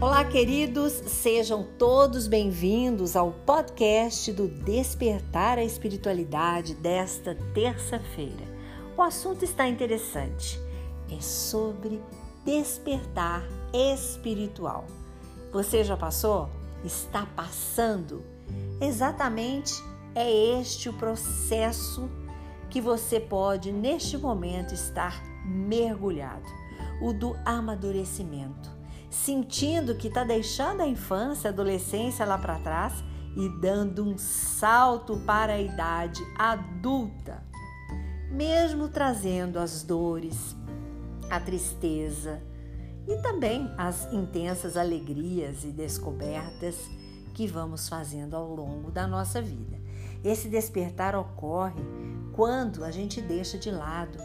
Olá, queridos, sejam todos bem-vindos ao podcast do Despertar a Espiritualidade desta terça-feira. O assunto está interessante, é sobre despertar espiritual. Você já passou? Está passando? Exatamente é este o processo que você pode, neste momento, estar mergulhado o do amadurecimento sentindo que está deixando a infância, a adolescência lá para trás e dando um salto para a idade adulta, mesmo trazendo as dores, a tristeza e também as intensas alegrias e descobertas que vamos fazendo ao longo da nossa vida. Esse despertar ocorre quando a gente deixa de lado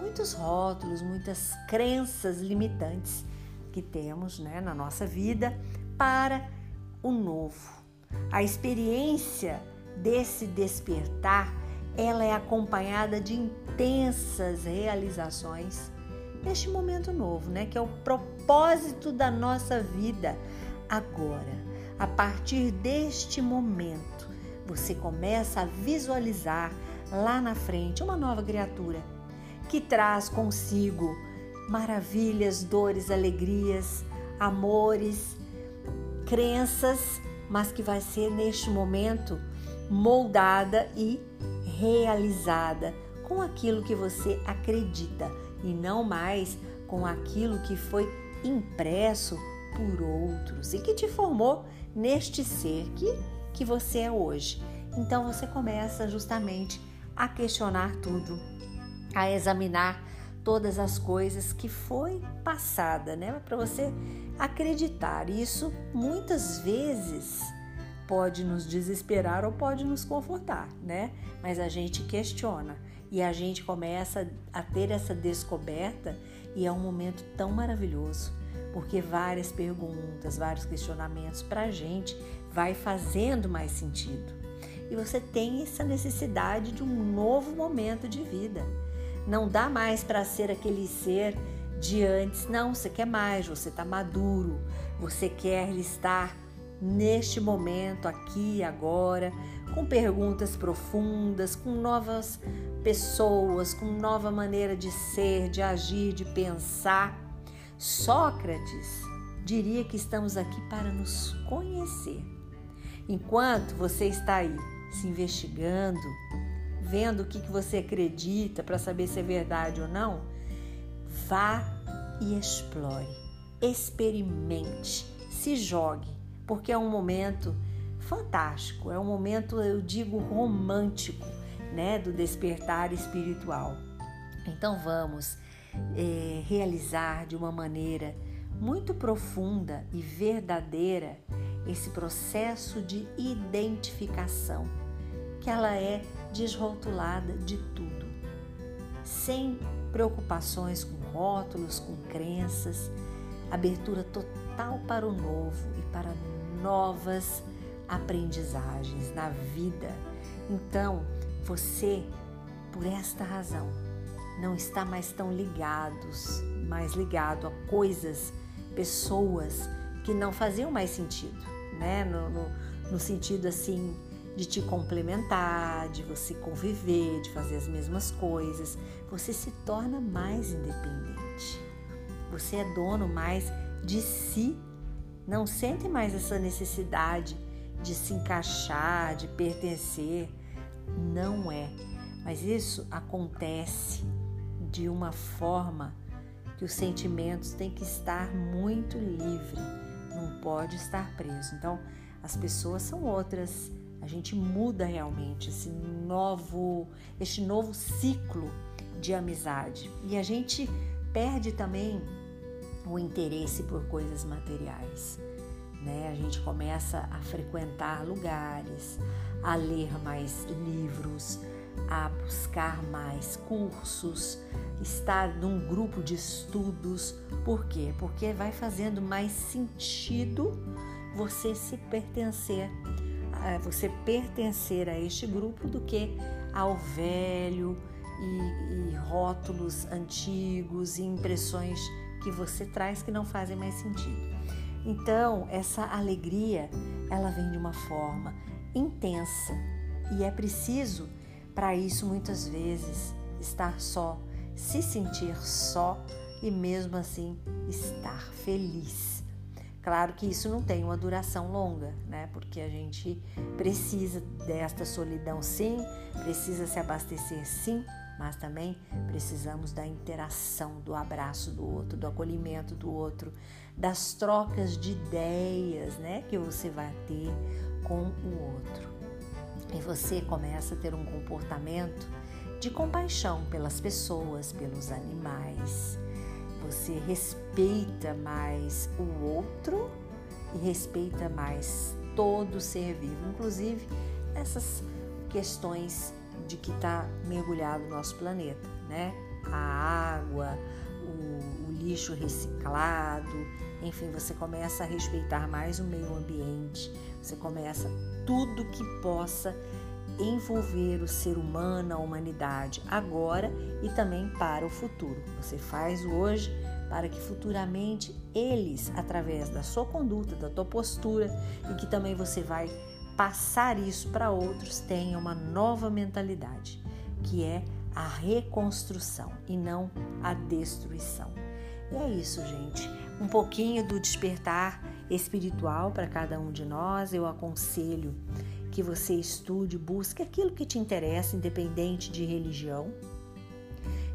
muitos rótulos, muitas crenças limitantes que temos né, na nossa vida para o novo. A experiência desse despertar, ela é acompanhada de intensas realizações neste momento novo, né, que é o propósito da nossa vida agora. A partir deste momento, você começa a visualizar lá na frente uma nova criatura que traz consigo maravilhas, dores, alegrias, amores, crenças, mas que vai ser neste momento moldada e realizada com aquilo que você acredita e não mais com aquilo que foi impresso por outros e que te formou neste ser que, que você é hoje. Então você começa justamente a questionar tudo, a examinar todas as coisas que foi passada, né? Para você acreditar. Isso muitas vezes pode nos desesperar ou pode nos confortar, né? Mas a gente questiona e a gente começa a ter essa descoberta e é um momento tão maravilhoso, porque várias perguntas, vários questionamentos para a gente vai fazendo mais sentido. E você tem essa necessidade de um novo momento de vida não dá mais para ser aquele ser de antes. Não, você quer mais, você está maduro, você quer estar neste momento, aqui, agora, com perguntas profundas, com novas pessoas, com nova maneira de ser, de agir, de pensar. Sócrates diria que estamos aqui para nos conhecer. Enquanto você está aí se investigando, vendo o que, que você acredita para saber se é verdade ou não, vá e explore, experimente, se jogue, porque é um momento fantástico, é um momento, eu digo, romântico, né, do despertar espiritual. Então vamos é, realizar de uma maneira muito profunda e verdadeira esse processo de identificação, que ela é desrotulada de tudo, sem preocupações com rótulos, com crenças, abertura total para o novo e para novas aprendizagens na vida. Então, você, por esta razão, não está mais tão ligados, mais ligado a coisas, pessoas que não faziam mais sentido, né? No, no, no sentido assim de te complementar, de você conviver, de fazer as mesmas coisas. Você se torna mais independente. Você é dono mais de si. Não sente mais essa necessidade de se encaixar, de pertencer. Não é. Mas isso acontece de uma forma que os sentimentos têm que estar muito livre, não pode estar preso. Então, as pessoas são outras a gente muda realmente esse novo, este novo ciclo de amizade. E a gente perde também o interesse por coisas materiais. Né? A gente começa a frequentar lugares, a ler mais livros, a buscar mais cursos, estar num grupo de estudos. Por quê? Porque vai fazendo mais sentido você se pertencer você pertencer a este grupo do que ao velho e, e rótulos antigos e impressões que você traz que não fazem mais sentido. Então, essa alegria, ela vem de uma forma intensa e é preciso para isso muitas vezes estar só, se sentir só e mesmo assim estar feliz. Claro que isso não tem uma duração longa, né? Porque a gente precisa desta solidão, sim, precisa se abastecer, sim, mas também precisamos da interação, do abraço do outro, do acolhimento do outro, das trocas de ideias, né? Que você vai ter com o outro. E você começa a ter um comportamento de compaixão pelas pessoas, pelos animais você respeita mais o outro e respeita mais todo ser vivo, inclusive essas questões de que está mergulhado o nosso planeta, né? A água, o, o lixo reciclado, enfim, você começa a respeitar mais o meio ambiente, você começa tudo que possa envolver o ser humano, a humanidade, agora e também para o futuro. Você faz hoje para que futuramente eles, através da sua conduta, da tua postura e que também você vai passar isso para outros, tenham uma nova mentalidade, que é a reconstrução e não a destruição. E é isso, gente. Um pouquinho do despertar espiritual para cada um de nós. Eu aconselho que você estude, busque aquilo que te interessa, independente de religião.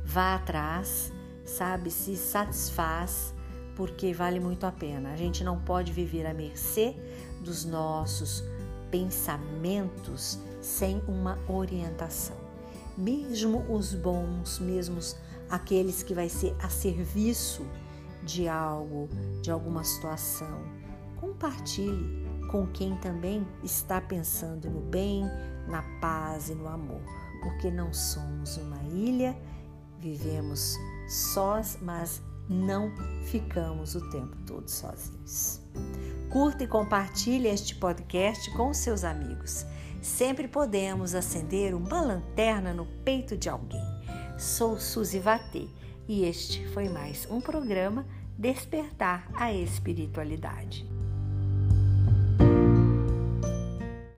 Vá atrás, sabe, se satisfaz, porque vale muito a pena. A gente não pode viver à mercê dos nossos pensamentos sem uma orientação. Mesmo os bons, mesmo aqueles que vai ser a serviço de algo, de alguma situação, compartilhe com quem também está pensando no bem, na paz e no amor, porque não somos uma ilha, vivemos sós, mas não ficamos o tempo todo sozinhos. Curta e compartilhe este podcast com seus amigos. Sempre podemos acender uma lanterna no peito de alguém. Sou Suzy Vatê e este foi mais um programa Despertar a Espiritualidade.